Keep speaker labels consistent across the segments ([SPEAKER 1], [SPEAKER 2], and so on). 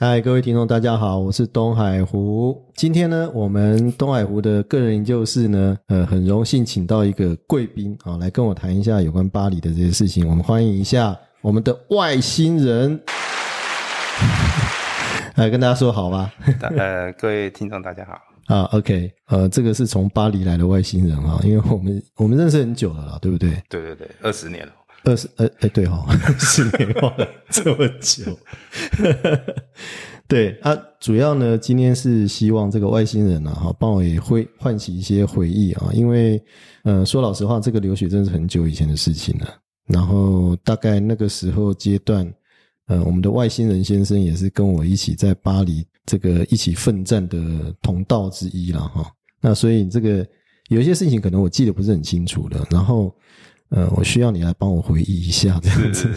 [SPEAKER 1] 嗨，各位听众，大家好，我是东海湖。今天呢，我们东海湖的个人研究室呢，呃，很荣幸请到一个贵宾啊，来跟我谈一下有关巴黎的这些事情。我们欢迎一下我们的外星人，来跟大家说好吧。
[SPEAKER 2] 呃，各位听众，大家好。
[SPEAKER 1] 啊，OK，呃，这个是从巴黎来的外星人啊，因为我们我们认识很久了啦，对不对？
[SPEAKER 2] 对对对，二十年了。
[SPEAKER 1] 二十，呃，哎，对哈，十年了这么久。对啊，主要呢，今天是希望这个外星人啊，哈，帮我也会唤起一些回忆啊，因为，呃，说老实话，这个留学真是很久以前的事情了。然后大概那个时候阶段，呃，我们的外星人先生也是跟我一起在巴黎这个一起奋战的同道之一了哈。那所以这个有一些事情可能我记得不是很清楚了，然后。呃，我需要你来帮我回忆一下这样子。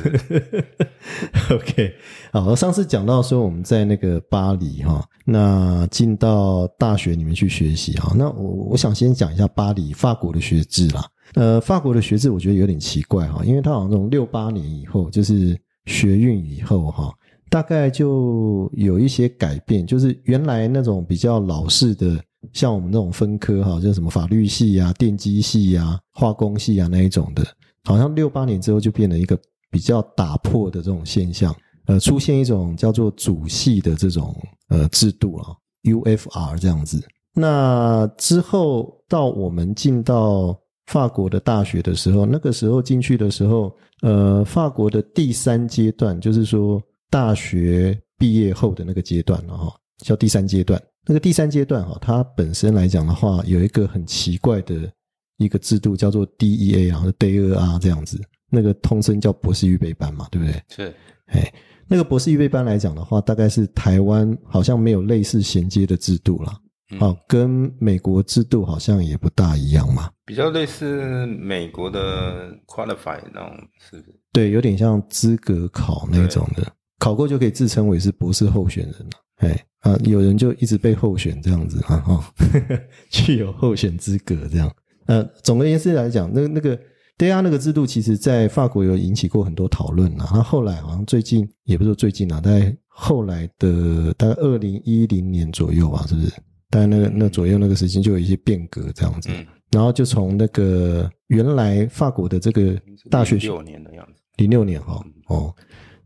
[SPEAKER 1] OK，好，我上次讲到说我们在那个巴黎哈，那进到大学里面去学习哈，那我我想先讲一下巴黎法国的学制啦。呃，法国的学制我觉得有点奇怪哈，因为它好像从六八年以后就是学运以后哈，大概就有一些改变，就是原来那种比较老式的。像我们那种分科哈，就什么法律系啊、电机系啊、化工系啊那一种的，好像六八年之后就变成一个比较打破的这种现象，呃，出现一种叫做主系的这种呃制度啊，UFR 这样子。那之后到我们进到法国的大学的时候，那个时候进去的时候，呃，法国的第三阶段就是说大学毕业后的那个阶段了哈，叫第三阶段。那个第三阶段哈，它本身来讲的话，有一个很奇怪的一个制度，叫做 DEA 啊，DEA 这样子，那个通称叫博士预备班嘛，对不对？
[SPEAKER 2] 是，
[SPEAKER 1] 哎，那个博士预备班来讲的话，大概是台湾好像没有类似衔接的制度了，啊，跟美国制度好像也不大一样嘛，
[SPEAKER 2] 比较类似美国的 Qualify 那种，是不是？
[SPEAKER 1] 对，有点像资格考那种的，考过就可以自称为是博士候选人了，哎。啊，有人就一直被候选这样子啊，哈，具有候选资格这样。呃，总而言之来讲，那那个 DA 那个制度，其实在法国有引起过很多讨论啊。那后来好像最近，也不是说最近啊，在后来的大概二零一零年左右吧，是不是？大概那个那左右那个时间就有一些变革这样子。然后就从那个原来法国的这个大学
[SPEAKER 2] 六年的样子，
[SPEAKER 1] 零六年哈哦，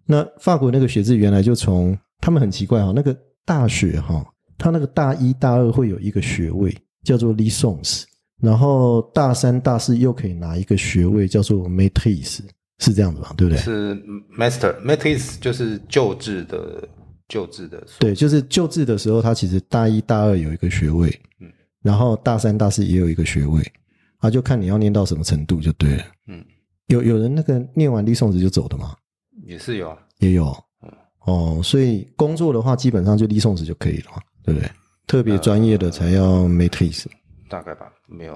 [SPEAKER 1] 那法国那个学制原来就从他们很奇怪哈那个。大学哈，他那个大一大二会有一个学位叫做 licence，然后大三大四又可以拿一个学位叫做 maîtrise，是这样子吧？对不对？
[SPEAKER 2] 是 master，maîtrise 就是就制的就制的。
[SPEAKER 1] 对，就是就制的时候，他其实大一大二有一个学位，嗯，然后大三大四也有一个学位，啊，就看你要念到什么程度就对了。嗯，有有人那个念完 licence 就走的吗？
[SPEAKER 2] 也是有啊，
[SPEAKER 1] 也有。哦，所以工作的话，基本上就立送子就可以了，对不对？特别专业的才要 matrix，
[SPEAKER 2] 大概吧，没有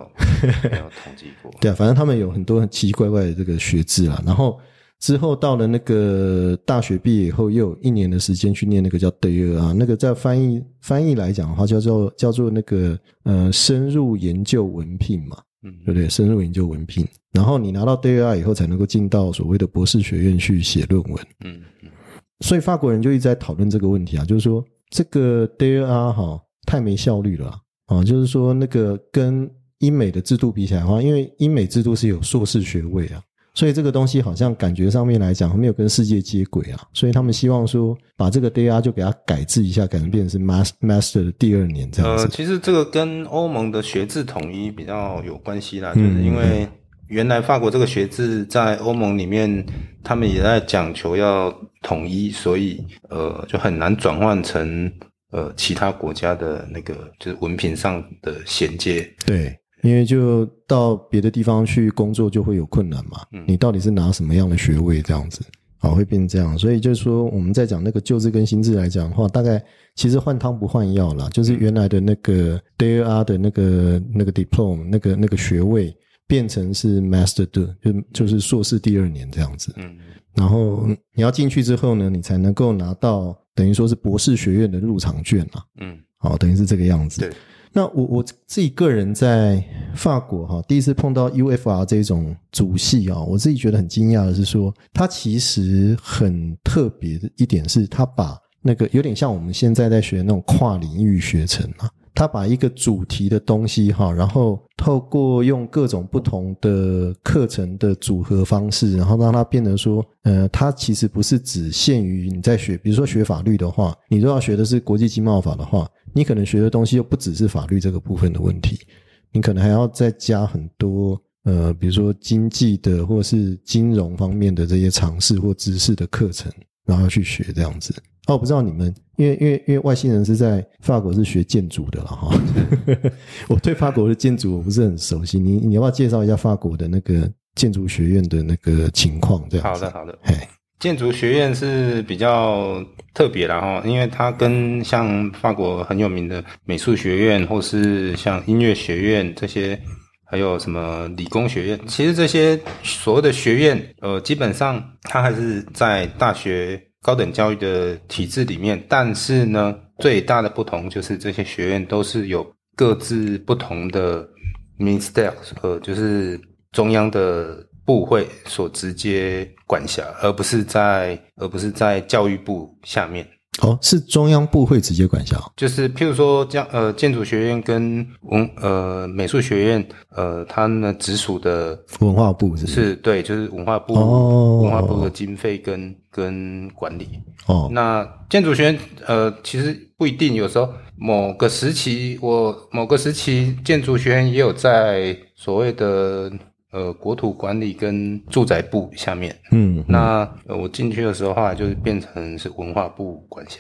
[SPEAKER 2] 没有统计过。
[SPEAKER 1] 对啊，反正他们有很多很奇奇怪怪的这个学制啊。然后之后到了那个大学毕业以后，又有一年的时间去念那个叫 day 啊，那个在翻译翻译来讲的话，叫做叫做那个呃深入研究文凭嘛，嗯，对不对？深入研究文凭，然后你拿到 day 以后，才能够进到所谓的博士学院去写论文，嗯。所以法国人就一直在讨论这个问题啊，就是说这个 DEA 哈太没效率了啊，就是说那个跟英美的制度比起来的话，因为英美制度是有硕士学位啊，所以这个东西好像感觉上面来讲没有跟世界接轨啊，所以他们希望说把这个 DEA 就给它改制一下，改成变成是 Master Master 的第二年这样子。
[SPEAKER 2] 呃，其实这个跟欧盟的学制统一比较有关系啦，就是因为。原来法国这个学制在欧盟里面，他们也在讲求要统一，所以呃就很难转换成呃其他国家的那个就是文凭上的衔接。
[SPEAKER 1] 对，因为就到别的地方去工作就会有困难嘛。嗯，你到底是拿什么样的学位这样子，好会变成这样。所以就是说我们在讲那个旧制跟新制来讲的话，大概其实换汤不换药啦，就是原来的那个 d a r 的那个那个 diploma 那个那个学位。变成是 master 的，就就是硕士第二年这样子。嗯，然后你要进去之后呢，你才能够拿到等于说是博士学院的入场券啊。嗯，好，等于是这个样子。
[SPEAKER 2] 对，
[SPEAKER 1] 那我我自己个人在法国哈，第一次碰到 UFR 这种主系啊，我自己觉得很惊讶的是说，它其实很特别的一点是，它把。那个有点像我们现在在学那种跨领域学程啊。他把一个主题的东西哈，然后透过用各种不同的课程的组合方式，然后让它变得说，呃，它其实不是只限于你在学，比如说学法律的话，你都要学的是国际经贸法的话，你可能学的东西又不只是法律这个部分的问题，你可能还要再加很多，呃，比如说经济的或是金融方面的这些常识或知识的课程，然后去学这样子。哦，不知道你们，因为因为因为外星人是在法国是学建筑的了哈。我对法国的建筑我不是很熟悉，你你要不要介绍一下法国的那个建筑学院的那个情况？这样
[SPEAKER 2] 好的好的。建筑学院是比较特别的哈，因为它跟像法国很有名的美术学院，或是像音乐学院这些，还有什么理工学院，其实这些所谓的学院，呃，基本上它还是在大学。高等教育的体制里面，但是呢，最大的不同就是这些学院都是有各自不同的 minister，呃，就是中央的部会所直接管辖，而不是在而不是在教育部下面。
[SPEAKER 1] 哦，是中央部会直接管辖，
[SPEAKER 2] 就是譬如说，将呃建筑学院跟文呃美术学院，呃，他们直属的
[SPEAKER 1] 文化部
[SPEAKER 2] 是
[SPEAKER 1] 是，
[SPEAKER 2] 对，就是文化部文化部的经费跟跟管理。哦，那建筑学院呃，其实不一定，有时候某个时期，我某个时期建筑学院也有在所谓的。呃，国土管理跟住宅部下面，嗯，那我进去的时候，后来就是变成是文化部管辖。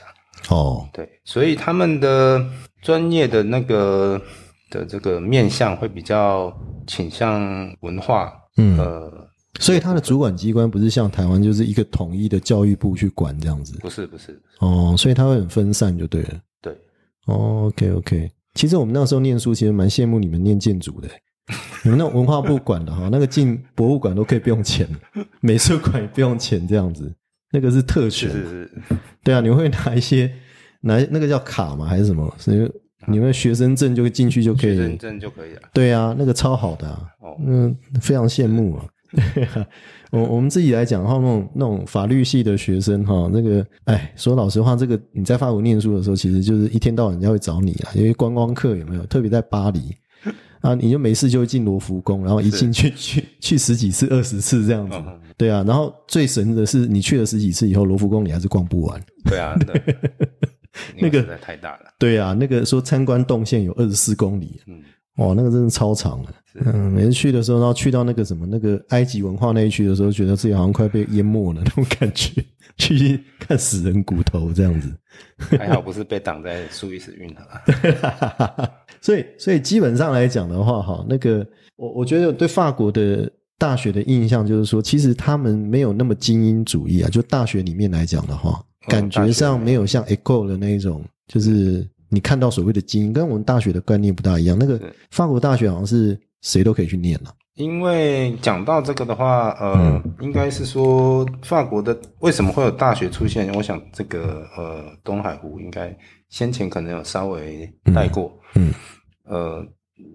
[SPEAKER 2] 哦，对，所以他们的专业的那个的这个面向会比较倾向文化。嗯，呃，
[SPEAKER 1] 所以他的主管机关不是像台湾就是一个统一的教育部去管这样子。
[SPEAKER 2] 不是，不是。
[SPEAKER 1] 哦，所以他会很分散就对了。
[SPEAKER 2] 对。
[SPEAKER 1] OK，OK。其实我们那时候念书，其实蛮羡慕你们念建筑的。你们那文化部管的哈，那个进博物馆都可以不用钱，美术馆也不用钱，这样子，那个是特权。
[SPEAKER 2] 是是。
[SPEAKER 1] 对啊，你会拿一些拿那个叫卡吗？还是什么？所以你们学生证就进去就可以。
[SPEAKER 2] 学生证就可以了。
[SPEAKER 1] 对啊，那个超好的啊，嗯，非常羡慕啊。我我们自己来讲的话，那种那种法律系的学生哈，那个哎，说老实话，这个你在法国念书的时候，其实就是一天到晚人家会找你啊，因为观光客有没有？特别在巴黎。啊，你就没事就进罗浮宫，然后一进去 去去十几次、二十次这样子，对啊。然后最神的是，你去了十几次以后，罗浮宫你还是逛不完。
[SPEAKER 2] 对啊，那 个实在太大了。
[SPEAKER 1] 对啊，那个说参观动线有二十四公里，嗯，哇，那个真的超长了。嗯，每次去的时候，然后去到那个什么那个埃及文化那一区的时候，觉得自己好像快被淹没了 那种感觉，去看死人骨头这样子。
[SPEAKER 2] 还好不是被挡在苏伊士运河。
[SPEAKER 1] 所以，所以基本上来讲的话，哈，那个我我觉得对法国的大学的印象就是说，其实他们没有那么精英主义啊。就大学里面来讲的话，感觉上没有像 Eco 的那一种，就是你看到所谓的精英，跟我们大学的观念不大一样。那个法国大学好像是谁都可以去念了。
[SPEAKER 2] 因为讲到这个的话，呃，应该是说法国的为什么会有大学出现？我想这个呃，东海湖应该先前可能有稍微带过。嗯，呃，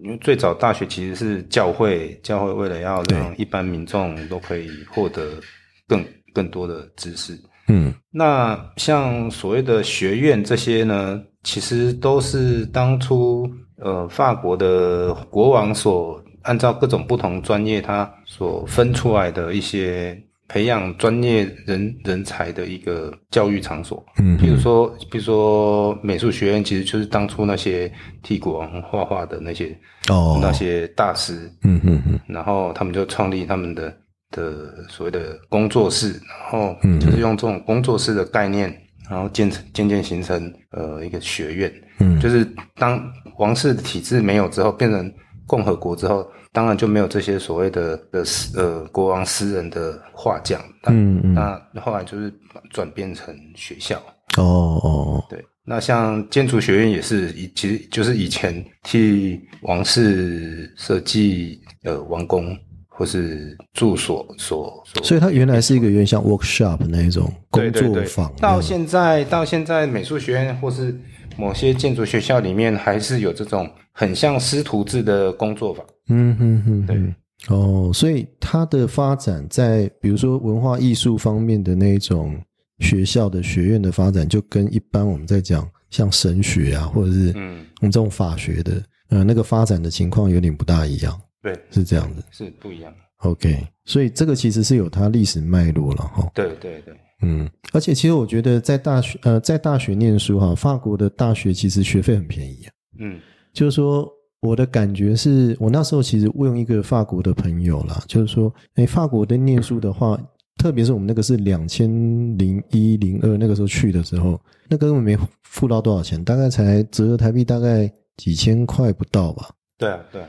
[SPEAKER 2] 因为最早大学其实是教会，教会为了要让一般民众都可以获得更更多的知识。嗯，那像所谓的学院这些呢，其实都是当初呃法国的国王所按照各种不同专业它所分出来的一些。培养专业人人才的一个教育场所，嗯，比如说，比如说美术学院，其实就是当初那些替国王画画的那些哦，那些大师，嗯嗯嗯，然后他们就创立他们的的所谓的工作室，然后就是用这种工作室的概念，然后建成渐渐形成呃一个学院，嗯，就是当王室的体制没有之后，变成共和国之后。当然就没有这些所谓的的呃国王私人的画匠，嗯嗯，那后来就是转变成学校。哦哦，对，那像建筑学院也是以其实就是以前替王室设计呃王宫或是住所所，
[SPEAKER 1] 所以它原来是一个有点像 workshop 那一种工作坊，
[SPEAKER 2] 到现在到现在美术学院或是某些建筑学校里面还是有这种很像师徒制的工作坊。嗯
[SPEAKER 1] 哼哼，对哦，所以它的发展在比如说文化艺术方面的那种学校的学院的发展，就跟一般我们在讲像神学啊，或者是
[SPEAKER 2] 嗯，
[SPEAKER 1] 我们这种法学的，呃，那个发展的情况有点不大一样，
[SPEAKER 2] 对，
[SPEAKER 1] 是这样子。
[SPEAKER 2] 是不一样。
[SPEAKER 1] OK，所以这个其实是有它历史脉络了哈。
[SPEAKER 2] 对对对，
[SPEAKER 1] 嗯，而且其实我觉得在大学呃在大学念书哈，法国的大学其实学费很便宜啊。
[SPEAKER 2] 嗯
[SPEAKER 1] 就是说我的感觉是我那时候其实问一个法国的朋友啦，就是说，哎，法国的念书的话，特别是我们那个是两千零一零二那个时候去的时候，那个根本没付到多少钱，大概才折合台币大概几千块不到吧。
[SPEAKER 2] 对啊对啊，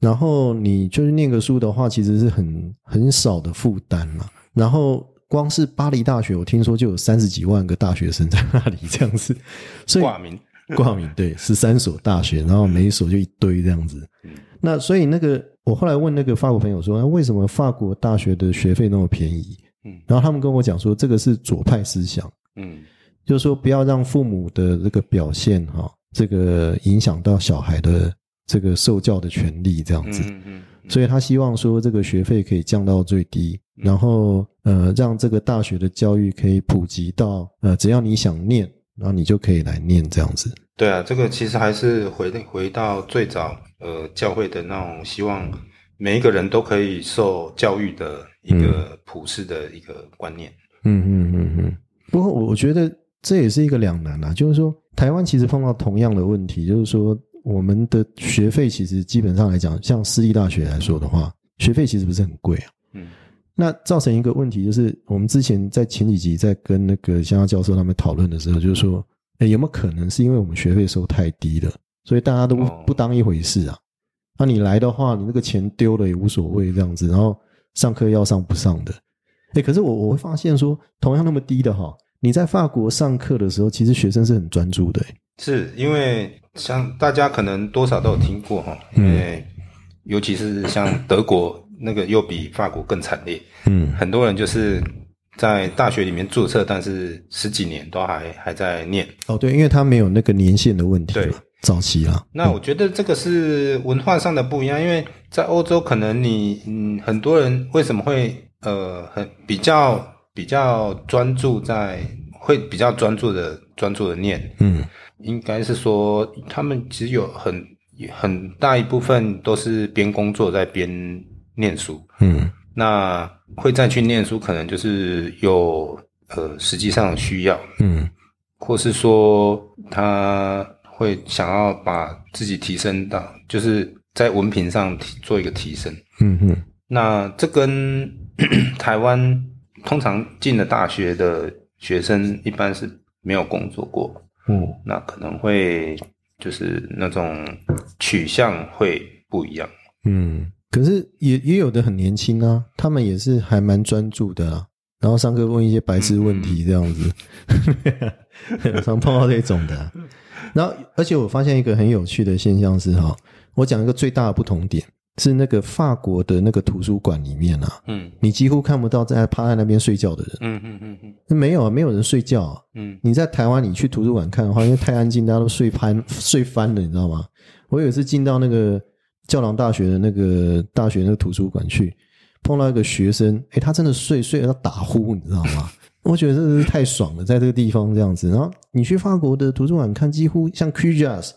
[SPEAKER 1] 然后你就是念个书的话，其实是很很少的负担嘛。然后光是巴黎大学，我听说就有三十几万个大学生在那里这样子，所以
[SPEAKER 2] 挂名。
[SPEAKER 1] 挂名对十三所大学，然后每一所就一堆这样子。
[SPEAKER 2] 嗯
[SPEAKER 1] 那所以那个我后来问那个法国朋友说，那为什么法国大学的学费那么便宜？
[SPEAKER 2] 嗯
[SPEAKER 1] 然后他们跟我讲说，这个是左派思想，
[SPEAKER 2] 嗯
[SPEAKER 1] 就是说不要让父母的这个表现哈，这个影响到小孩的这个受教的权利这样子。
[SPEAKER 2] 嗯嗯
[SPEAKER 1] 所以他希望说这个学费可以降到最低，然后呃让这个大学的教育可以普及到呃只要你想念，然后你就可以来念这样子。
[SPEAKER 2] 对啊，这个其实还是回回到最早呃教会的那种希望每一个人都可以受教育的一个普世的一个观念。
[SPEAKER 1] 嗯嗯嗯嗯。不过我我觉得这也是一个两难啊，就是说台湾其实碰到同样的问题，就是说我们的学费其实基本上来讲，像私立大学来说的话，学费其实不是很贵啊。
[SPEAKER 2] 嗯
[SPEAKER 1] 那造成一个问题就是，我们之前在前几集在跟那个香蕉教授他们讨论的时候，就是说，诶有没有可能是因为我们学费收太低了，所以大家都不
[SPEAKER 2] 哦
[SPEAKER 1] 不当一回事啊？那、你来的话，你那个钱丢了也无所谓这样子，然后上课要上不上的，诶可是我我会发现说，同样那么低的哈，你在法国上课的时候，其实学生是很专注的、诶
[SPEAKER 2] 是因为像大家可能多少都有听过哈，因为尤其是像德国那个又比法国更惨烈，
[SPEAKER 1] 嗯。
[SPEAKER 2] 很多人就是在大学里面注册，但是十几年都还还在念。
[SPEAKER 1] 哦对，因为他没有那个年限的问题
[SPEAKER 2] 对，
[SPEAKER 1] 早期啦，
[SPEAKER 2] 那我觉得这个是文化上的不一样，因为在欧洲，可能你嗯很多人为什么会呃很比较比较专注在会比较专注的专注的念，
[SPEAKER 1] 嗯。
[SPEAKER 2] 应该是说他们其实有很很大一部分都是边工作在边念书，
[SPEAKER 1] 嗯。
[SPEAKER 2] 那会再去念书，可能就是有呃实际上的需要，
[SPEAKER 1] 嗯。
[SPEAKER 2] 或是说他会想要把自己提升到，就是在文凭上提做一个提升。
[SPEAKER 1] 嗯嗯
[SPEAKER 2] 那这跟 台湾通常进了大学的学生一般是没有工作过，
[SPEAKER 1] 嗯。
[SPEAKER 2] 那可能会就是那种取向会不一样。
[SPEAKER 1] 嗯，可是也也有的很年轻啊，他们也是还蛮专注的啊，然后上课问一些白痴问题这样子，常碰到这种的啊、然后，而且我发现一个很有趣的现象是哈，我讲一个最大的不同点是那个法国的那个图书馆里面啊，
[SPEAKER 2] 嗯
[SPEAKER 1] 你几乎看不到在趴在那边睡觉的人，
[SPEAKER 2] 嗯嗯嗯嗯
[SPEAKER 1] 没有啊，没有人睡觉啊。
[SPEAKER 2] 嗯
[SPEAKER 1] 你在台湾，你去图书馆看的话，因为太安静，大家都睡翻睡翻了，你知道吗？我有一次进到那个教堂大学的那个大学那个图书馆去，碰到一个学生，诶，他真的睡睡到打呼，你知道吗？我觉得真的是太爽了，在这个地方这样子。然后你去法国的图书馆看，几乎像 Cujas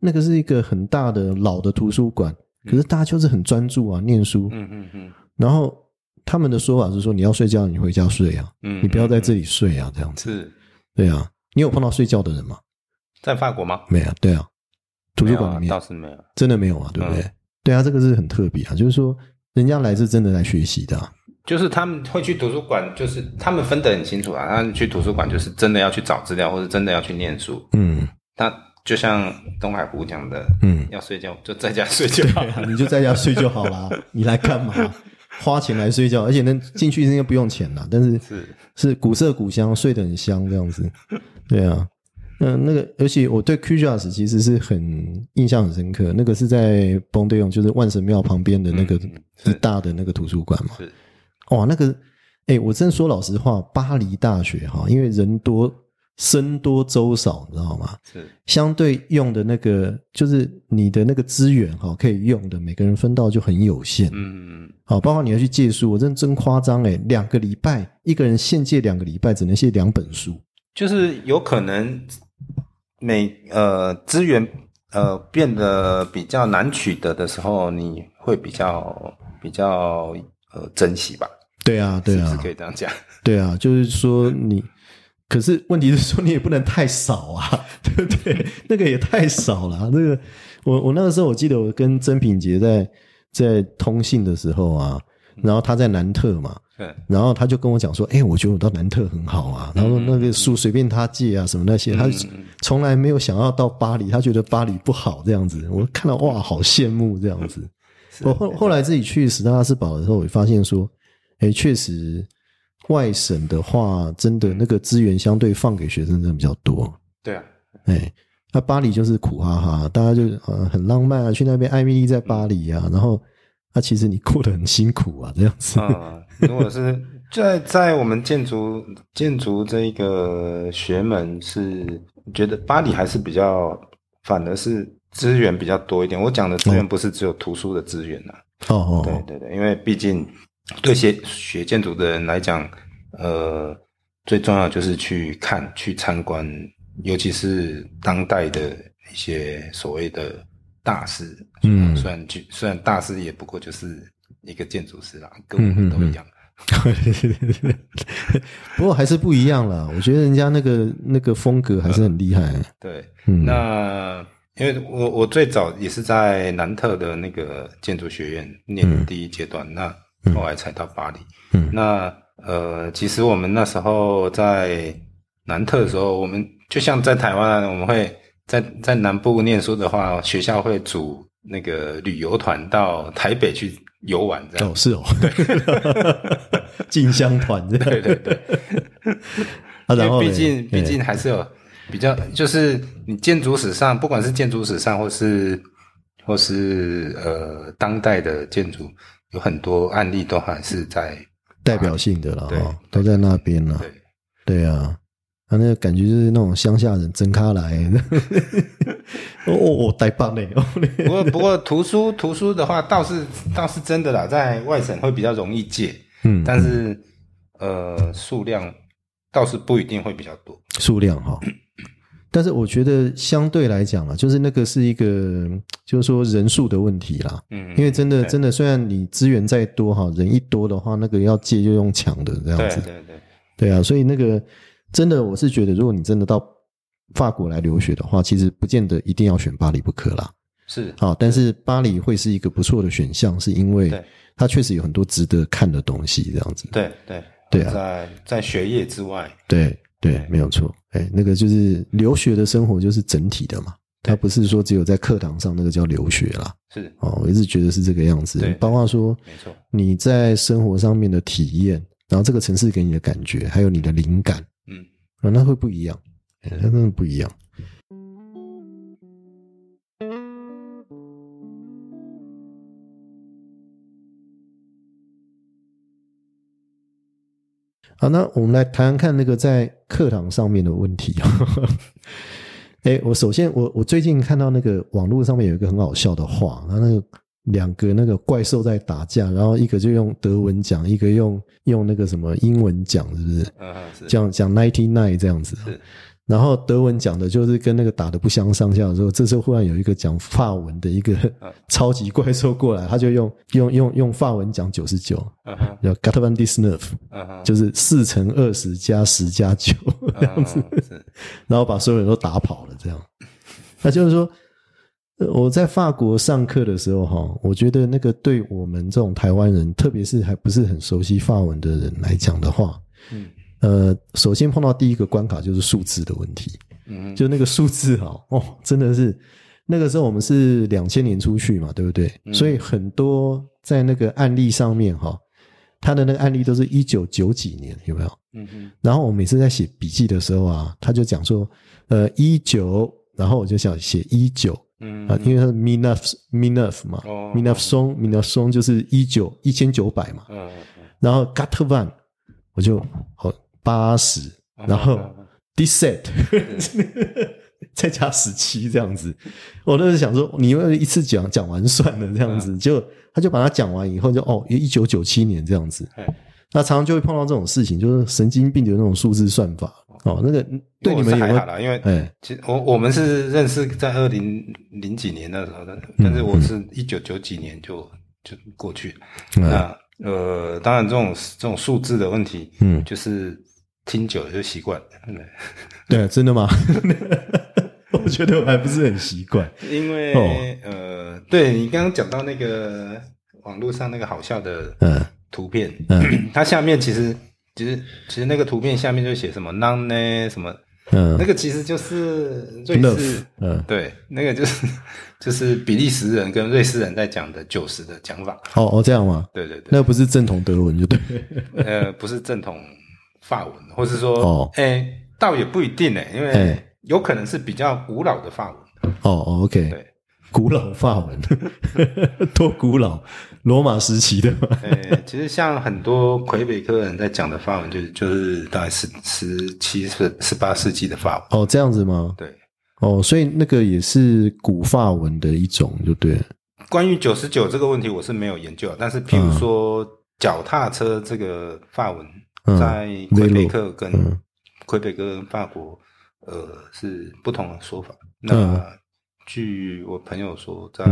[SPEAKER 1] 那个是一个很大的老的图书馆，可是大家就是很专注啊，念书。
[SPEAKER 2] 嗯嗯嗯
[SPEAKER 1] 然后他们的说法是说，你要睡觉，你回家睡啊，
[SPEAKER 2] 嗯，
[SPEAKER 1] 你不要在这里睡啊，这样子。
[SPEAKER 2] 是
[SPEAKER 1] 对啊，你有碰到睡觉的人吗？
[SPEAKER 2] 在法国吗？
[SPEAKER 1] 没有，对啊，图书馆里面
[SPEAKER 2] 啊倒是没有。
[SPEAKER 1] 真的没有啊，对不对？
[SPEAKER 2] 嗯
[SPEAKER 1] 对啊，这个是很特别啊，就是说人家来是真的来学习的、啊，
[SPEAKER 2] 就是他们会去图书馆，就是他们分得很清楚啊。他们去图书馆就是真的要去找资料，或者真的要去念书。
[SPEAKER 1] 嗯
[SPEAKER 2] 他就像东海湖讲的，
[SPEAKER 1] 嗯，
[SPEAKER 2] 要睡觉就在家睡就好
[SPEAKER 1] 对。啊，你就在家睡就好啦，你来干嘛？花钱来睡觉，而且呢进去应该不用钱啦，但是
[SPEAKER 2] 是，
[SPEAKER 1] 是古色古香，睡得很香这样子，对啊。嗯，那个，而且我对 Kujas 其实是很印象很深刻。那个是在崩对用，就是万神庙旁边的那个大的那个图书馆嘛。
[SPEAKER 2] 是，
[SPEAKER 1] 哇，那个，哎、我真说老实话，巴黎大学哈，因为人多，僧多粥少，你知道吗？
[SPEAKER 2] 是
[SPEAKER 1] 相对用的那个，就是你的那个资源哈，可以用的，每个人分到就很有限。
[SPEAKER 2] 嗯，
[SPEAKER 1] 好，包括你要去借书，我真真夸张诶，两个礼拜一个人限借两个礼拜，只能借两本书。
[SPEAKER 2] 就是有可能每呃资源呃变得比较难取得的时候，你会比较比较呃珍惜吧？
[SPEAKER 1] 对啊，对啊
[SPEAKER 2] 是是，可以这样讲？
[SPEAKER 1] 对啊，就是说你，可是问题是说你也不能太少啊，对不对？那个也太少了啊。那个我我那个时候我记得我跟曾品杰在在通信的时候啊，然后他在南特嘛，
[SPEAKER 2] 对，
[SPEAKER 1] 然后他就跟我讲说，哎、我觉得我到南特很好啊，然后那个书随便他借啊，什么那些，他从来没有想要到巴黎，他觉得巴黎不好这样子。我看到哇，好羡慕这样子。我后后来自己去史特拉斯堡的时候，我发现说，哎，确实外省的话，真的那个资源相对放给学生真的比较多。
[SPEAKER 2] 对啊，
[SPEAKER 1] 哎，那巴黎就是苦哈哈，大家就呃很浪漫啊，去那边艾米丽在巴黎啊，然后那、其实你过得很辛苦啊，这样子。
[SPEAKER 2] 啊，如果是在在我们建筑建筑这一个学门是觉得巴黎还是比较，反而是资源比较多一点。我讲的资源不是只有图书的资源呐、
[SPEAKER 1] 哦哦，
[SPEAKER 2] 对对对，因为毕竟对学学建筑的人来讲，呃，最重要就是去看、去参观，尤其是当代的一些所谓的大师。
[SPEAKER 1] 嗯
[SPEAKER 2] 虽然去虽然大师也不过就是一个建筑师啦，跟我们都一样。
[SPEAKER 1] 不过还是不一样了。我觉得人家那个那个风格还是很厉害。
[SPEAKER 2] 对，
[SPEAKER 1] 嗯，
[SPEAKER 2] 那因为我我最早也是在南特的那个建筑学院念第一阶段，那后来才到巴黎。
[SPEAKER 1] 嗯
[SPEAKER 2] 那呃，其实我们那时候在南特的时候，我们就像在台湾，我们会在在南部念书的话，学校会组那个旅游团到台北去游玩，这样。
[SPEAKER 1] 哦是哦，对 进香团这样。
[SPEAKER 2] 对对对。
[SPEAKER 1] 啊，然后
[SPEAKER 2] 毕竟毕竟还是有比较，就是你建筑史上，不管是建筑史上，或是或是呃当代的建筑，有很多案例都还是在
[SPEAKER 1] 代表性的了
[SPEAKER 2] 对
[SPEAKER 1] 哈，都在那边了。
[SPEAKER 2] 对
[SPEAKER 1] 对啊，他那个感觉就是那种乡下人真咖来，哦呆棒嘞！哦
[SPEAKER 2] 不过不过图书图书的话，倒是倒是真的啦，在外省会比较容易借，
[SPEAKER 1] 嗯，
[SPEAKER 2] 但是呃数量倒是不一定会比较多。
[SPEAKER 1] 数量哈。但是我觉得相对来讲啊，就是那个是一个，就是说人数的问题啦。
[SPEAKER 2] 嗯，
[SPEAKER 1] 因为真的真的，虽然你资源再多哈，人一多的话，那个要借就用抢的这样子。
[SPEAKER 2] 对对对，
[SPEAKER 1] 对啊，所以那个真的，我是觉得，如果你真的到法国来留学的话，其实不见得一定要选巴黎不可啦。
[SPEAKER 2] 是
[SPEAKER 1] 好，但是巴黎会是一个不错的选项，是因为它确实有很多值得看的东西，这样子。
[SPEAKER 2] 对对
[SPEAKER 1] 对啊
[SPEAKER 2] 在在学业之外，
[SPEAKER 1] 对对，没有错。哎，那个就是留学的生活就是整体的嘛，它不是说只有在课堂上那个叫留学啦。
[SPEAKER 2] 是
[SPEAKER 1] 哦，我一直觉得是这个样子
[SPEAKER 2] 对，
[SPEAKER 1] 包括说
[SPEAKER 2] 没错。
[SPEAKER 1] 你在生活上面的体验，然后这个城市给你的感觉，还有你的灵感，
[SPEAKER 2] 嗯，
[SPEAKER 1] 啊，那会不一样，哎那真的不一样。好，那我们来谈谈看那个在课堂上面的问题。哎，我首先我我最近看到那个网络上面有一个很好笑的话，然后那个两个那个怪兽在打架，然后一个就用德文讲，一个用用那个什么英文讲，是不是？
[SPEAKER 2] 嗯是
[SPEAKER 1] 讲讲 ninety nine 这样子
[SPEAKER 2] 是，
[SPEAKER 1] 然后德文讲的就是跟那个打的不相上下的时候，这时候忽然有一个讲法文的一个
[SPEAKER 2] 嗯。
[SPEAKER 1] 超级怪兽过来，他就用用用用法文讲九十九，叫 g a t v a n d i s n e f
[SPEAKER 2] 嗯哼，
[SPEAKER 1] 就是四乘二十加十加九这样子，然后把所有人都打跑了，这样。那就是说，呃我在法国上课的时候，哈，我觉得那个对我们这种台湾人，特别是还不是很熟悉法文的人来讲的话，
[SPEAKER 2] 嗯
[SPEAKER 1] 呃，首先碰到第一个关卡就是数字的问题，
[SPEAKER 2] 嗯。
[SPEAKER 1] 就那个数字哈，哦，真的是那个时候我们是两千年出去嘛，对不对？所以很多在那个案例上面哈，他的那个案例都是一九九几年，有没有？
[SPEAKER 2] 嗯哼。
[SPEAKER 1] 然后我每次在写笔记的时候啊，他就讲说，呃，一九，然后我就想写一九
[SPEAKER 2] 嗯。
[SPEAKER 1] 啊，因为它是 minus minus 嘛
[SPEAKER 2] 哦
[SPEAKER 1] ，minus 松 minus 松就是一九一千九百嘛，
[SPEAKER 2] 嗯
[SPEAKER 1] 然后 gatvan 我就哦八十，然后 deset 再加十七这样子。我那时候想说，你为一次讲讲完算了这样子，就他就把它讲完以后就哦，一九九七年这样子。那常常就会碰到这种事情，就是神经病的那种数字算法哦。那个对你们还好啦？
[SPEAKER 2] 因为哎，其实我我们是认识在二零零几年的时候的，但是我是一九九几年就就过去。那呃，当然这种这种数字的问题，嗯，就是听久了就习惯。
[SPEAKER 1] 对，真的吗？我觉得我还不是很习惯，
[SPEAKER 2] 因为呃，对你刚刚讲到那个网络上那个好笑的，嗯。图片，嗯，它下面其实其实其实那个图片下面就写什么 none 呢？什么，嗯，那个其实就是瑞士，嗯，对，那个就是 就是比利时人跟瑞士人在讲的九十的讲法。
[SPEAKER 1] 哦哦，这样吗？
[SPEAKER 2] 对对对，
[SPEAKER 1] 那不是正统德文就对，
[SPEAKER 2] 呃，不是正统法文，或是说，哦，哎，倒也不一定呢，因为有可能是比较古老的法文。
[SPEAKER 1] 哦，OK，对。古老法文，多古老，罗马时期的。
[SPEAKER 2] 呃，其实像很多魁北克人在讲的法文，就是就是大概十十七、十十八世纪的法文。
[SPEAKER 1] 哦，这样子吗？
[SPEAKER 2] 对。
[SPEAKER 1] 哦，所以那个也是古法文的一种，就对。
[SPEAKER 2] 关于九十九这个问题，我是没有研究。但是，譬如说脚踏车这个法文，在魁北克跟魁北克跟法国，呃，是不同的说法。那据我朋友说，在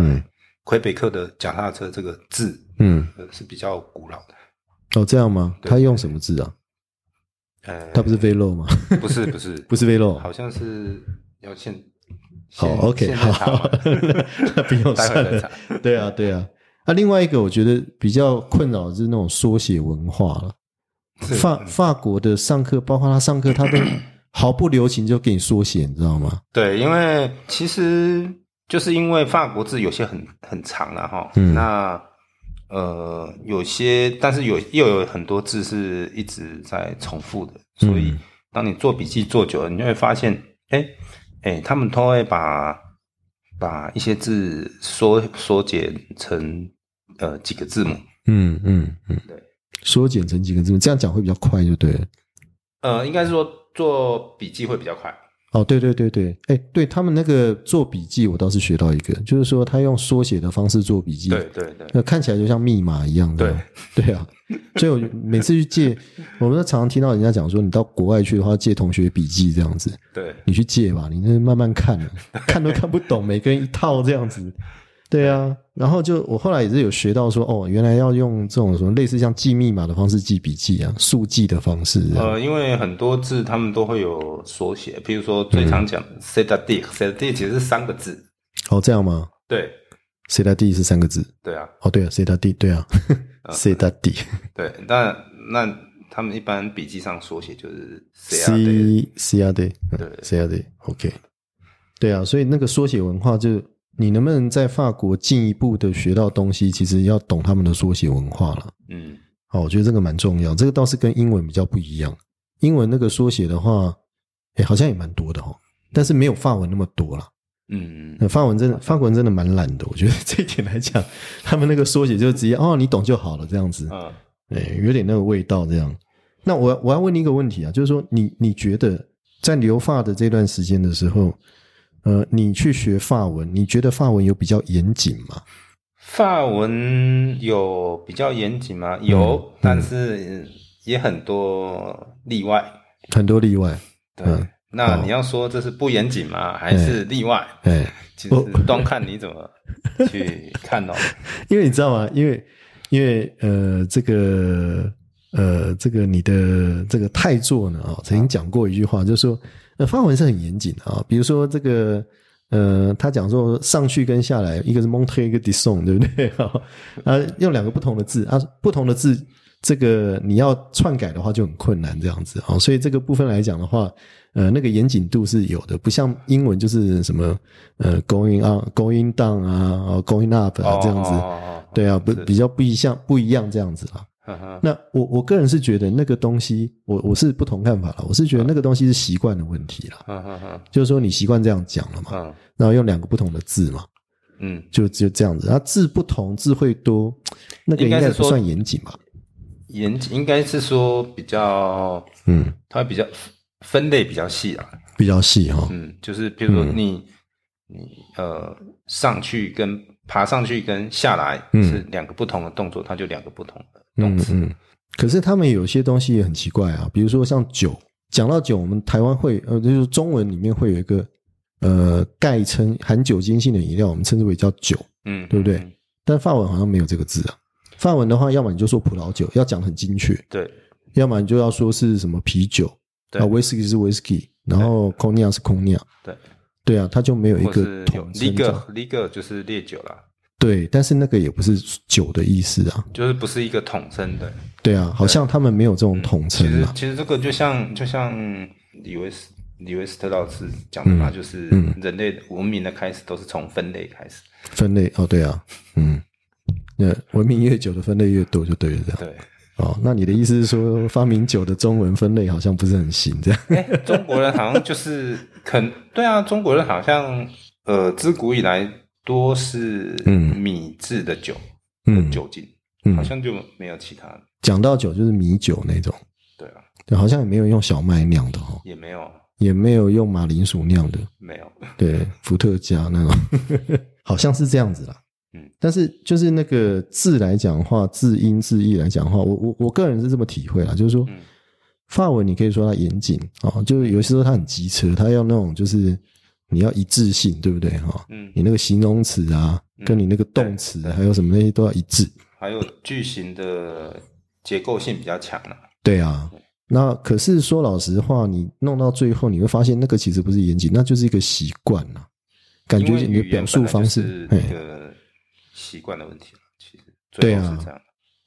[SPEAKER 2] 魁北克的脚踏车这个字，嗯，是比较古老的。
[SPEAKER 1] 哦，这样吗？他用什么字啊？呃，他不是 Velo 吗？
[SPEAKER 2] 不是，不是，
[SPEAKER 1] 不是 Velo，
[SPEAKER 2] 好像是要现。
[SPEAKER 1] 好，OK，好，不用 算。对啊，对啊。那另外一个，我觉得比较困扰的是那种缩写文化了。法法国的上课，包括他上课，他都。毫不留情就给你缩写，你知道吗？
[SPEAKER 2] 对，因为其实就是因为法国字有些很很长了哈，那呃有些，但是有又有很多字是一直在重复的，所以当你做笔记做久了，你就会发现，哎哎，他们都会把把一些字缩缩减成呃几个字母，
[SPEAKER 1] 嗯嗯嗯，对，缩减成几个字母，这样讲会比较快，就对了。
[SPEAKER 2] 呃，应该是说。做笔记会比较快。
[SPEAKER 1] 哦，对对对对，哎，对他们那个做笔记，我倒是学到一个，就是说他用缩写的方式做笔记，
[SPEAKER 2] 对对对，
[SPEAKER 1] 那看起来就像密码一样的，对。对啊，所以我每次去借，我们都常常听到人家讲说，你到国外去的话，借同学笔记这样子，
[SPEAKER 2] 对，
[SPEAKER 1] 你去借吧，你那慢慢看，看都看不懂，每个人一套这样子。对啊，然后就我后来也是有学到说，哦，原来要用这种什么类似像记密码的方式记笔记啊，速记的方式。
[SPEAKER 2] 呃，因为很多字他们都会有缩写，譬如说最常讲 “set a d”，“set a d” 其实是三个字。
[SPEAKER 1] 哦，这样吗？
[SPEAKER 2] 对
[SPEAKER 1] ，“set a d” 是三个字。
[SPEAKER 2] 对啊。
[SPEAKER 1] 哦，对啊，“set a d”，对啊，“set a d”。
[SPEAKER 2] 对，那那他们一般笔记上缩写就是
[SPEAKER 1] “c c a d”，
[SPEAKER 2] 对
[SPEAKER 1] ，“c a d”，OK。对啊，所以那个缩写文化就。你能不能在法国进一步的学到东西？其实要懂他们的缩写文化了。嗯，好，我觉得这个蛮重要。这个倒是跟英文比较不一样。英文那个缩写的话，哎，好像也蛮多的哦，但是没有法文那么多了。嗯，那法文真的，法国人真的蛮懒的。我觉得这一点来讲，他们那个缩写就直接哦，你懂就好了，这样子。嗯，哎，有点那个味道这样。那我我要问你一个问题啊，就是说，你你觉得在留发的这段时间的时候？呃，你去学法文，你觉得法文有比较严谨吗？
[SPEAKER 2] 法文有比较严谨吗？有，但是也很多例外。
[SPEAKER 1] 很多例外。
[SPEAKER 2] 对，那你要说这是不严谨吗？还是例外？哎，其实端看你怎么去看哦。
[SPEAKER 1] 因为你知道吗？因为因为呃，这个呃，这个你的这个泰座呢啊，曾经讲过一句话，就是说。那法文是很严谨的啊，比如说这个，呃，他讲说上去跟下来，一个是 monte，一个 dison，对不对？啊，用两个不同的字啊，不同的字，这个你要篡改的话就很困难，这样子啊。所以这个部分来讲的话，呃，那个严谨度是有的，不像英文就是什么呃，going on，going down 啊，going up 啊这样子，对啊，不比较不一样，不一样这样子啊。那我我个人是觉得那个东西，我我是不同看法了。我是觉得那个东西是习惯的问题了。就是说你习惯这样讲了嘛，然后用两个不同的字嘛，嗯，就就这样子。然后字不同，字会多，那个应该不算严谨吧？
[SPEAKER 2] 严谨应该是说比较，嗯，它比较分类比较细啊，
[SPEAKER 1] 比较细哈。
[SPEAKER 2] 嗯，就是比如说你、你呃上去跟爬上去跟下来是两个不同的动作，它就两个不同的动词。
[SPEAKER 1] 嗯嗯。可是他们有些东西也很奇怪啊，比如说像酒，讲到酒，我们台湾会呃，就是中文里面会有一个呃概称含酒精性的饮料，我们称之为叫酒，
[SPEAKER 2] 嗯，
[SPEAKER 1] 对不对？
[SPEAKER 2] 嗯
[SPEAKER 1] 但法文好像没有这个字啊。法文的话，要么你就说葡萄酒，要讲得很精确；
[SPEAKER 2] 对
[SPEAKER 1] 要么你就要说是什么啤酒，
[SPEAKER 2] 对
[SPEAKER 1] 啊，whisky 是 whisky，然后 cognac 是 cognac，
[SPEAKER 2] 对，
[SPEAKER 1] 对啊，它就没有一个
[SPEAKER 2] 或是有
[SPEAKER 1] 统称这样
[SPEAKER 2] liquor liquor 就是烈酒啦，
[SPEAKER 1] 对，但是那个也不是酒的意思啊，
[SPEAKER 2] 就是不是一个统称的。
[SPEAKER 1] 对啊，好像他们没有这种统
[SPEAKER 2] 其
[SPEAKER 1] 称啊，
[SPEAKER 2] 实其实这个就像就像李维斯李维斯特老师讲的嘛，
[SPEAKER 1] 嗯
[SPEAKER 2] 就是人类文明的开始都是从分类开始。
[SPEAKER 1] 分类哦，对啊，嗯，那文明越久的分类越多就对了，这样
[SPEAKER 2] 对，
[SPEAKER 1] 哦。那你的意思是说，发明酒的中文分类好像不是很行，这样？
[SPEAKER 2] 哎，中国人好像就是肯对啊，中国人好像呃，自古以来多是
[SPEAKER 1] 嗯。
[SPEAKER 2] 米制的酒
[SPEAKER 1] 嗯。
[SPEAKER 2] 酒精，
[SPEAKER 1] 嗯。
[SPEAKER 2] 好像就没有其他的。
[SPEAKER 1] 讲到酒就是米酒那种，
[SPEAKER 2] 对啊，
[SPEAKER 1] 对，好像也没有用小麦酿的哦，
[SPEAKER 2] 也没有。
[SPEAKER 1] 也没有用马铃薯酿的，
[SPEAKER 2] 没有，
[SPEAKER 1] 对，伏特加那种，好像是这样子啦。
[SPEAKER 2] 嗯，
[SPEAKER 1] 但是就是那个字来讲的话，字音字义来讲的话，我我我个人是这么体会啦，就是说，
[SPEAKER 2] 嗯。
[SPEAKER 1] 法文你可以说它严谨啊、哦，就是有些时候它很机车，它要那种就是你要一致性，对不对？哈、你那个形容词啊，跟你那个动词还有什么那些都要一致。
[SPEAKER 2] 还有句型的结构性比较强了。
[SPEAKER 1] 对啊，那可是说老实话，你弄到最后，你会发现那个其实不是严谨，那就是一个习惯啊，感觉你的表述方式
[SPEAKER 2] 一个习惯的问题了。其实
[SPEAKER 1] 对啊。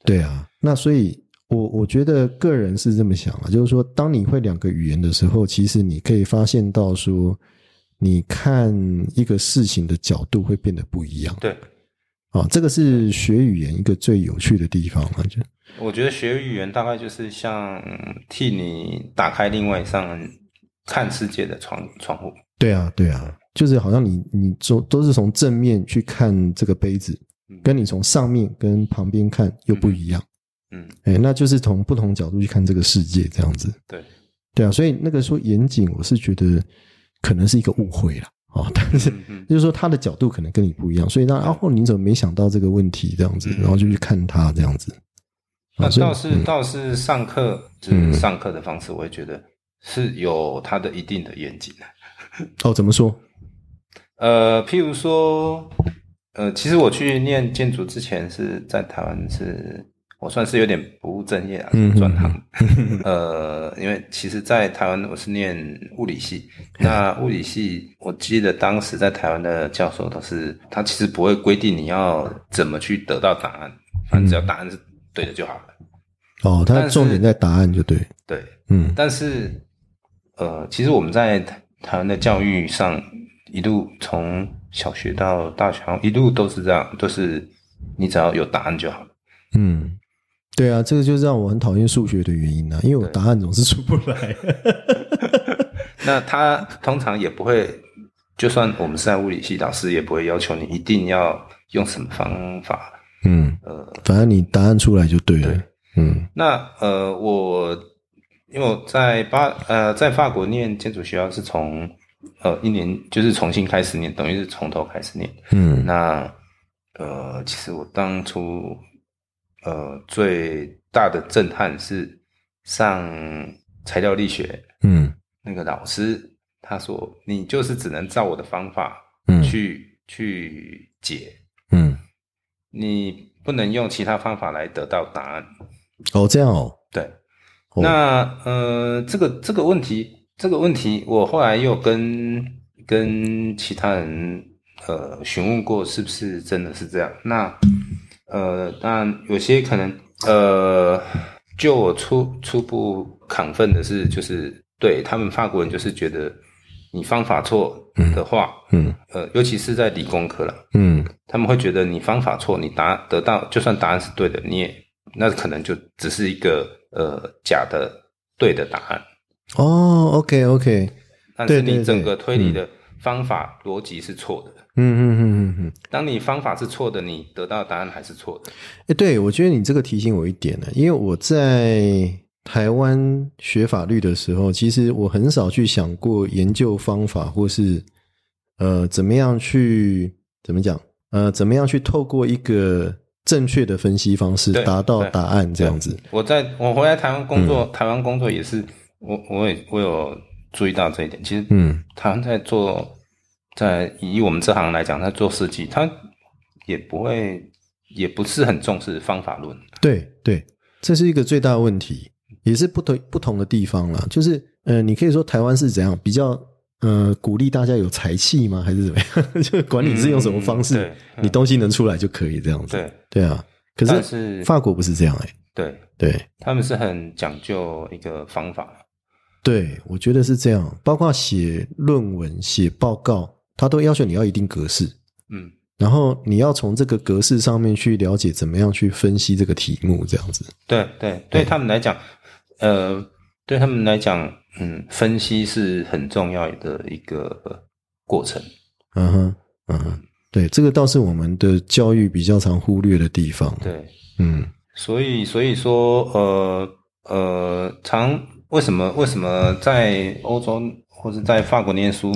[SPEAKER 1] 对啊，那所以我我觉得个人是这么想啊，就是说，当你会两个语言的时候，其实你可以发现到说，你看一个事情的角度会变得不一样。
[SPEAKER 2] 对，
[SPEAKER 1] 啊，这个是学语言一个最有趣的地方我觉得
[SPEAKER 2] 我觉得学语言大概就是像替你打开另外一扇看世界的窗窗户。
[SPEAKER 1] 对啊，对啊，就是好像你你都都是从正面去看这个杯子，
[SPEAKER 2] 嗯
[SPEAKER 1] 跟你从上面跟旁边看又不一样。
[SPEAKER 2] 嗯，
[SPEAKER 1] 哎，那就是从不同角度去看这个世界，这样子。
[SPEAKER 2] 对，
[SPEAKER 1] 对啊，所以那个说严谨，我是觉得可能是一个误会了。哦，但是就是说他的角度可能跟你不一样，所以那啊，或你怎么没想到这个问题这样子，
[SPEAKER 2] 嗯
[SPEAKER 1] 然后就去看他这样子。
[SPEAKER 2] 那倒是倒是上课，就是上课的方式，我也觉得是有他的一定的严谨的。
[SPEAKER 1] 哦，怎么说？
[SPEAKER 2] 呃，譬如说，呃，其实我去念建筑之前是在台湾是，我算是有点不务正业啊
[SPEAKER 1] 嗯，
[SPEAKER 2] 转行。呃，因为其实，在台湾我是念物理系，那物理系我记得当时在台湾的教授都是，他其实不会规定你要怎么去得到答案，反正只要答案是对的就好了。
[SPEAKER 1] 哦，他重点在答案就对。
[SPEAKER 2] 对，
[SPEAKER 1] 嗯
[SPEAKER 2] 但是，呃，其实我们在台台湾的教育上，一路从小学到大学，一路都是这样，都是你只要有答案就好了。
[SPEAKER 1] 嗯，对啊，这个就是让我很讨厌数学的原因啊，因为我答案总是出不来。
[SPEAKER 2] 那他通常也不会，就算我们是在物理系，老师也不会要求你一定要用什么方法。
[SPEAKER 1] 嗯，
[SPEAKER 2] 呃，
[SPEAKER 1] 反正你答案出来就对了。
[SPEAKER 2] 对
[SPEAKER 1] 嗯
[SPEAKER 2] 那呃，我因为我在巴呃在法国念建筑学校是从呃一年就是重新开始念，等于是从头开始念。
[SPEAKER 1] 嗯
[SPEAKER 2] 那呃，其实我当初呃最大的震撼是上材料力学
[SPEAKER 1] 嗯
[SPEAKER 2] 那个老师，他说你就是只能照我的方法
[SPEAKER 1] 嗯
[SPEAKER 2] 去、去解，
[SPEAKER 1] 嗯，
[SPEAKER 2] 你不能用其他方法来得到答案。
[SPEAKER 1] 哦，这样哦。
[SPEAKER 2] 对，
[SPEAKER 1] 哦
[SPEAKER 2] 那呃，这个这个问题，这个问题，我后来又跟跟其他人呃询问过，是不是真的是这样？那呃，当然有些可能呃，就我初初步亢奋的是，就是对他们法国人就是觉得你方法错的话，
[SPEAKER 1] 嗯
[SPEAKER 2] 呃，尤其是在理工科了，
[SPEAKER 1] 嗯。
[SPEAKER 2] 他们会觉得你方法错，你答得到，就算答案是对的，你也那可能就只是一个呃假的对的答案，
[SPEAKER 1] 哦，OK OK，
[SPEAKER 2] 但是你整个推理的方法逻辑是错的。
[SPEAKER 1] 嗯嗯嗯嗯嗯。
[SPEAKER 2] 当你方法是错的，你得到的答案还是错的。
[SPEAKER 1] 哎，对，我觉得你这个提醒我一点呢，因为我在台湾学法律的时候，其实我很少去想过研究方法，或是呃怎么样去怎么讲呃怎么样去透过一个正确的分析方式达到答案这样子。
[SPEAKER 2] 我在我回来台湾工
[SPEAKER 1] 嗯
[SPEAKER 2] 作，台湾工作也是，我我也我有注意到这一点。其实，
[SPEAKER 1] 嗯，
[SPEAKER 2] 台湾在做，在以我们这行来讲，他做设计，他也不会，也不是很重视方法论。
[SPEAKER 1] 对对，这是一个最大的问题，也是不同不同的地方啦。就是呃，你可以说台湾是怎样比较呃鼓励大家有才气吗？还是怎么样？就是管你是用什么方式，
[SPEAKER 2] 嗯嗯
[SPEAKER 1] 你东西能出来就可以这样子。
[SPEAKER 2] 对
[SPEAKER 1] 对啊，可是
[SPEAKER 2] 是
[SPEAKER 1] 法国不是这样哎、
[SPEAKER 2] 对，
[SPEAKER 1] 对
[SPEAKER 2] 他们是很讲究一个方法。
[SPEAKER 1] 对，我觉得是这样。包括写论文、写报告，他都要求你要一定格式，
[SPEAKER 2] 嗯，
[SPEAKER 1] 然后你要从这个格式上面去了解怎么样去分析这个题目，这样子。
[SPEAKER 2] 对对，对他们来讲，呃，对他们来讲，嗯，分析是很重要的一个过程。
[SPEAKER 1] 嗯哼，嗯哼，对，这个倒是我们的教育比较常忽略的地方。，
[SPEAKER 2] 对，
[SPEAKER 1] 嗯。
[SPEAKER 2] 所以所以说，呃呃，常为什么为什么在欧洲或者在法国念书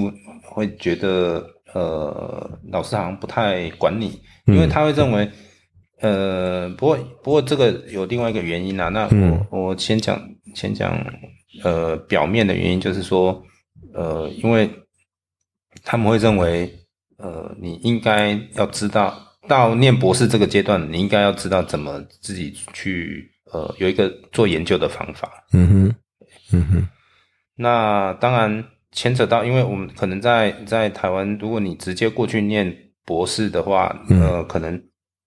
[SPEAKER 2] 会觉得呃老师好像不太管你，因为他会认为。呃，不过不过这个有另外一个原因啊。那我、
[SPEAKER 1] 嗯
[SPEAKER 2] 我先讲先讲呃表面的原因，就是说呃，因为他们会认为呃你应该要知道到念博士这个阶段，你应该要知道怎么自己去呃有一个做研究的方法。
[SPEAKER 1] 嗯哼，嗯哼，
[SPEAKER 2] 那当然牵扯到，因为我们可能在在台湾，如果你直接过去念博士的话，
[SPEAKER 1] 嗯
[SPEAKER 2] 呃，可能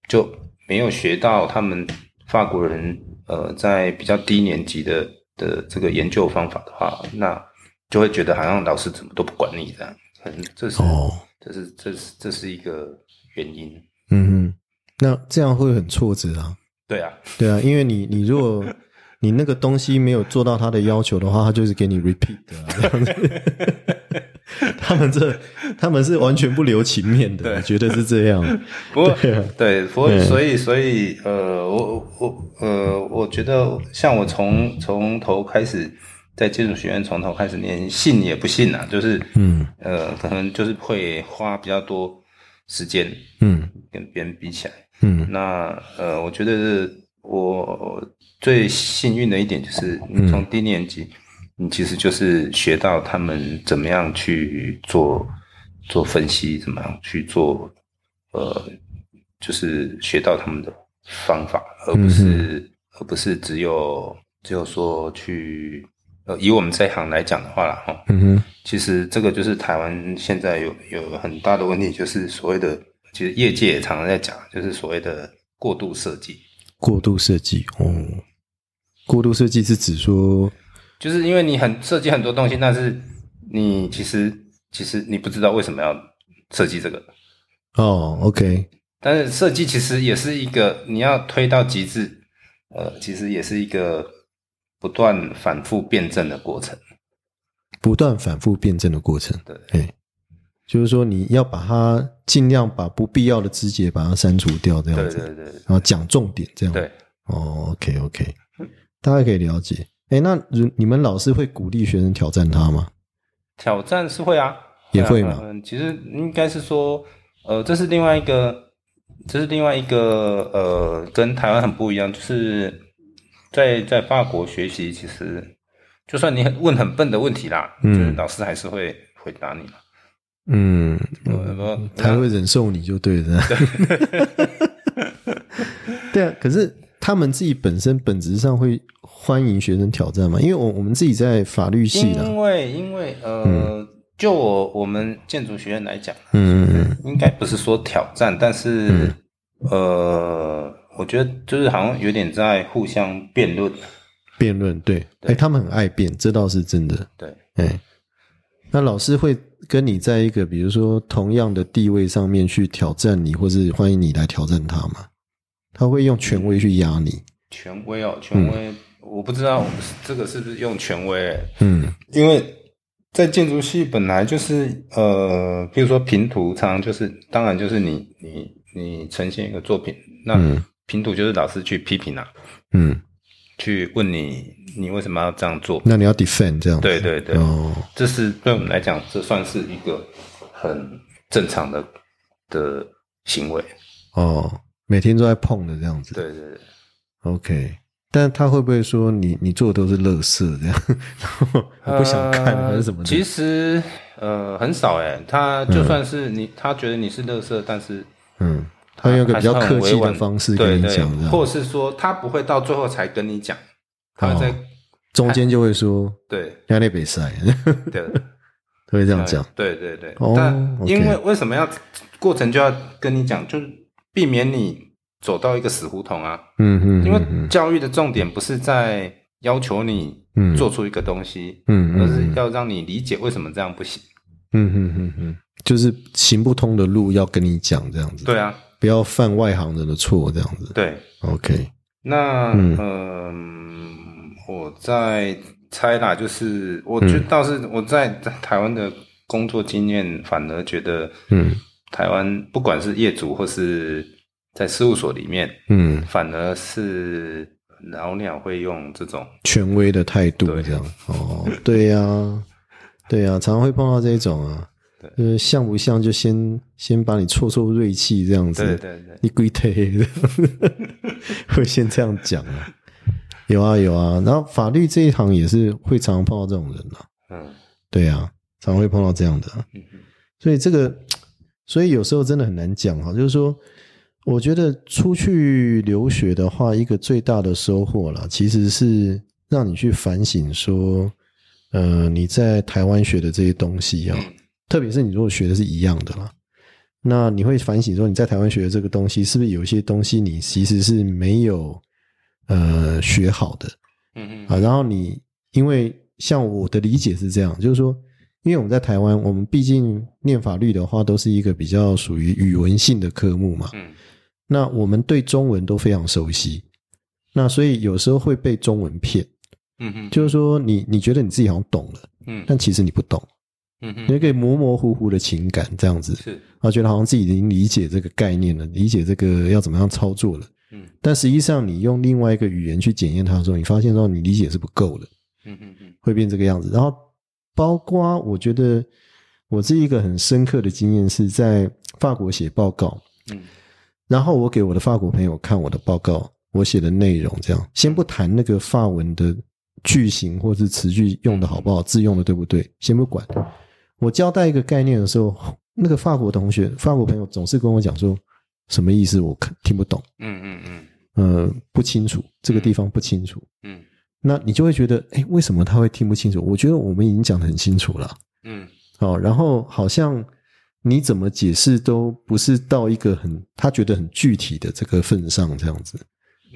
[SPEAKER 2] 就没有学到他们法国人呃在比较低年级的的这个研究方法的话，那就会觉得好像老师怎么都不管你这样，可能这是、
[SPEAKER 1] 哦，
[SPEAKER 2] 这是这是这是一个原因。
[SPEAKER 1] 嗯哼，那这样会很挫折啊。
[SPEAKER 2] 对啊，
[SPEAKER 1] 对啊，因为你你如果你那个东西没有做到他的要求的话，他就是给你 repeat 的、啊、这样子。他们这他们是完全不留情面的，
[SPEAKER 2] 对
[SPEAKER 1] 我觉得是这样。
[SPEAKER 2] 不过
[SPEAKER 1] 对啊
[SPEAKER 2] 对，所以
[SPEAKER 1] 嗯
[SPEAKER 2] 所以所以呃，我我呃，我觉得像我从从头开始在建筑学院从头开始念，信也不信啊，就是
[SPEAKER 1] 嗯
[SPEAKER 2] 呃，可能就是会花比较多时间
[SPEAKER 1] 嗯
[SPEAKER 2] 跟别人比起来。
[SPEAKER 1] 嗯
[SPEAKER 2] 那呃，我觉得是我最幸运的一点就是，你从低年级，你其实就是学到他们怎么样去做做分析，怎么样去做呃，就是学到他们的方法，而不是、而不是只有只有说去呃，以我们这一行来讲的话啦，哈，
[SPEAKER 1] 嗯哼，
[SPEAKER 2] 其实这个就是台湾现在有有很大的问题，就是所谓的，其实业界也常常在讲，就是所谓的过度设计，
[SPEAKER 1] 过度设计哦，过度设计是指说，
[SPEAKER 2] 就是因为你很设计很多东西，但是你其实其实你不知道为什么要设计这个，
[SPEAKER 1] 哦，OK，
[SPEAKER 2] 但是设计其实也是一个你要推到极致，呃，其实也是一个不断反复辩证的过程，
[SPEAKER 1] 不断反复辩证的过程。
[SPEAKER 2] 对。
[SPEAKER 1] 哎，就是说你要把它尽量把不必要的枝节把它删除掉，这样子，
[SPEAKER 2] 对对对
[SPEAKER 1] 然后讲重点这样。
[SPEAKER 2] 对。
[SPEAKER 1] 哦，OK OK，大概可以了解。哎，那如你们老师会鼓励学生挑战他吗？
[SPEAKER 2] 挑战是会啊，啊
[SPEAKER 1] 也会嘛
[SPEAKER 2] 嗯，其实应该是说，呃，这是另外一个，这是另外一个，呃，跟台湾很不一样，就是在在法国学习，其实就算你很问很笨的问题啦，
[SPEAKER 1] 嗯
[SPEAKER 2] 就是老师还是会回答你嘛。
[SPEAKER 1] 嗯，
[SPEAKER 2] 呃不
[SPEAKER 1] 他会忍受你就对了。对 啊，可是他们自己本身本质上会欢迎学生挑战嘛？因为我我们自己在法律系
[SPEAKER 2] 的
[SPEAKER 1] 因，
[SPEAKER 2] 为因为呃，就我我们建筑学院来讲，
[SPEAKER 1] 嗯嗯嗯
[SPEAKER 2] 应该不是说挑战，但是、呃，我觉得就是好像有点在互相辩论。
[SPEAKER 1] 辩论对，哎，他们很爱辩，这倒是真的。
[SPEAKER 2] 对，
[SPEAKER 1] 哎，那老师会跟你在一个比如说同样的地位上面去挑战你，或是欢迎你来挑战他吗？他会用权威去压你。
[SPEAKER 2] 权威哦，权威，我不知道这个是不是用权威、欸，
[SPEAKER 1] 嗯
[SPEAKER 2] 因为在建筑系本来就是呃，比如说平图，常常就是，当然就是你你你呈现一个作品，那
[SPEAKER 1] 嗯
[SPEAKER 2] 评图就是老师去批评啊，
[SPEAKER 1] 嗯
[SPEAKER 2] 去问你你为什么要这样做？
[SPEAKER 1] 那你要 defend 这样子。
[SPEAKER 2] 对对对，
[SPEAKER 1] 哦，
[SPEAKER 2] 这是对我们来讲，这算是一个很正常的的行为。
[SPEAKER 1] 哦，每天都在碰的这样子。
[SPEAKER 2] 对对对
[SPEAKER 1] ，OK，但他会不会说你你做的都是垃圾这样？我不想看还是什么
[SPEAKER 2] 其实呃很少哎，他就算是你，他觉得你是垃圾，但是
[SPEAKER 1] 嗯，他用一个比较客气的方式跟你讲，
[SPEAKER 2] 对对，或者是说他不会到最后才跟你讲，他在、
[SPEAKER 1] 哦中间就会说
[SPEAKER 2] 对
[SPEAKER 1] 压力比赛，
[SPEAKER 2] 对。
[SPEAKER 1] 他 会这样讲。
[SPEAKER 2] 对对对，
[SPEAKER 1] 哦
[SPEAKER 2] 但因为为什么要过程就要跟你讲，就是避免你走到一个死胡同啊。
[SPEAKER 1] 嗯嗯，
[SPEAKER 2] 因为
[SPEAKER 1] 嗯
[SPEAKER 2] 教育的重点不是在要求你
[SPEAKER 1] 嗯。
[SPEAKER 2] 做出一个东西，
[SPEAKER 1] 嗯嗯
[SPEAKER 2] 而是要让你理解为什么这样不行。
[SPEAKER 1] 嗯嗯嗯嗯，就是行不通的路要跟你讲这样子，
[SPEAKER 2] 对啊，
[SPEAKER 1] 不要犯外行人的错这样子。
[SPEAKER 2] 对。
[SPEAKER 1] OK，
[SPEAKER 2] 那
[SPEAKER 1] 嗯。
[SPEAKER 2] 嗯、我在猜啦，就是我觉得倒是我在台湾的工作经验，反而觉得，
[SPEAKER 1] 嗯
[SPEAKER 2] 台湾不管是业主或是在事务所里面，
[SPEAKER 1] 嗯，
[SPEAKER 2] 反而是老鸟会用这种，
[SPEAKER 1] 权威的态度
[SPEAKER 2] 对。
[SPEAKER 1] 这样。哦，对呀、对呀、常常会碰到这种啊，就是像不像就先先把你挫挫锐气这样子，
[SPEAKER 2] 对对对，
[SPEAKER 1] 你鬼忒的，会先这样讲啊。有啊有啊，然后法律这一行也是会常常碰到这种人啊。
[SPEAKER 2] 嗯。
[SPEAKER 1] 对啊，常会碰到这样的所以这个，所以有时候真的很难讲哈。就是说，我觉得出去留学的话，一个最大的收获啦，其实是让你去反省说，呃，你在台湾学的这些东西啊，
[SPEAKER 2] 嗯
[SPEAKER 1] 特别是你如果学的是一样的啦，那你会反省说，你在台湾学的这个东西，是不是有一些东西你其实是没有呃学好的？
[SPEAKER 2] 嗯嗯
[SPEAKER 1] 啊，然后你因为像我的理解是这样，就是说，因为我们在台湾，我们毕竟念法律的话，都是一个比较属于语文性的科目嘛，
[SPEAKER 2] 嗯
[SPEAKER 1] 那我们对中文都非常熟悉，那所以有时候会被中文骗，
[SPEAKER 2] 嗯嗯，
[SPEAKER 1] 就是说你你觉得你自己好像懂了，
[SPEAKER 2] 嗯
[SPEAKER 1] 但其实你不懂，
[SPEAKER 2] 嗯嗯
[SPEAKER 1] 有一个模模糊糊的情感这样子，
[SPEAKER 2] 是
[SPEAKER 1] 啊，觉得好像自己已经理解这个概念了，理解这个要怎么样操作了。
[SPEAKER 2] 嗯
[SPEAKER 1] 但实际上，你用另外一个语言去检验它的时候，你发现说你理解是不够的。
[SPEAKER 2] 嗯嗯嗯
[SPEAKER 1] 会变这个样子。然后，包括我觉得我这一个很深刻的经验是在法国写报告，
[SPEAKER 2] 嗯。
[SPEAKER 1] 然后我给我的法国朋友看我的报告，我写的内容，这样。先不谈那个法文的句型或是词句用的好不好，字用的对不对，先不管。我交代一个概念的时候，那个法国同学、法国朋友总是跟我讲说，什么意思？我看听不懂，
[SPEAKER 2] 嗯嗯嗯。
[SPEAKER 1] 呃，不清楚，这个地方不清楚。
[SPEAKER 2] 嗯
[SPEAKER 1] 那你就会觉得，哎，为什么他会听不清楚？我觉得我们已经讲的很清楚了。
[SPEAKER 2] 嗯
[SPEAKER 1] 哦，然后好像你怎么解释都不是到一个很他觉得很具体的这个份上，这样子，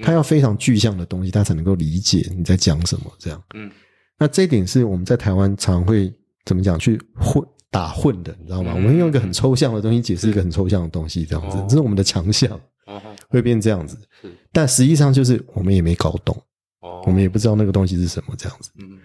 [SPEAKER 1] 他要非常具象的东西，他才能够理解你在讲什么。这样，
[SPEAKER 2] 嗯
[SPEAKER 1] 那这一点是我们在台湾常会怎么讲去混打混的，你知道吗？
[SPEAKER 2] 嗯
[SPEAKER 1] 我们用一个很抽象的东西解释一个很抽象的东西，这样子
[SPEAKER 2] 哦，
[SPEAKER 1] 这是我们的强项，
[SPEAKER 2] 哦
[SPEAKER 1] 会变这样子。
[SPEAKER 2] 是
[SPEAKER 1] 但实际上就是我们也没搞懂，
[SPEAKER 2] 哦
[SPEAKER 1] 我们也不知道那个东西是什么，这样子。
[SPEAKER 2] 嗯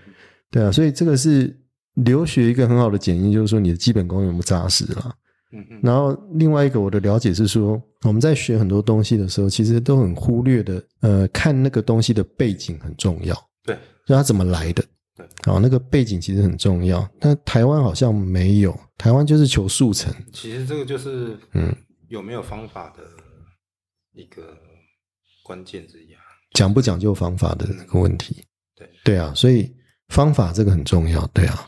[SPEAKER 1] 对啊，所以这个是留学一个很好的检验，就是说你的基本功有没有扎实啦。
[SPEAKER 2] 嗯嗯
[SPEAKER 1] 然后另外一个我的了解是说，我们在学很多东西的时候，其实都很忽略的，呃，看那个东西的背景很重要，
[SPEAKER 2] 对
[SPEAKER 1] 就它怎么来的。
[SPEAKER 2] 对，
[SPEAKER 1] 好，那个背景其实很重要，但台湾好像没有，台湾就是求速成。
[SPEAKER 2] 其实这个就是
[SPEAKER 1] 嗯
[SPEAKER 2] 有没有方法的一个关键之一啊。
[SPEAKER 1] 讲不讲究方法的那个问题，
[SPEAKER 2] 对
[SPEAKER 1] 对啊，所以方法这个很重要，对啊。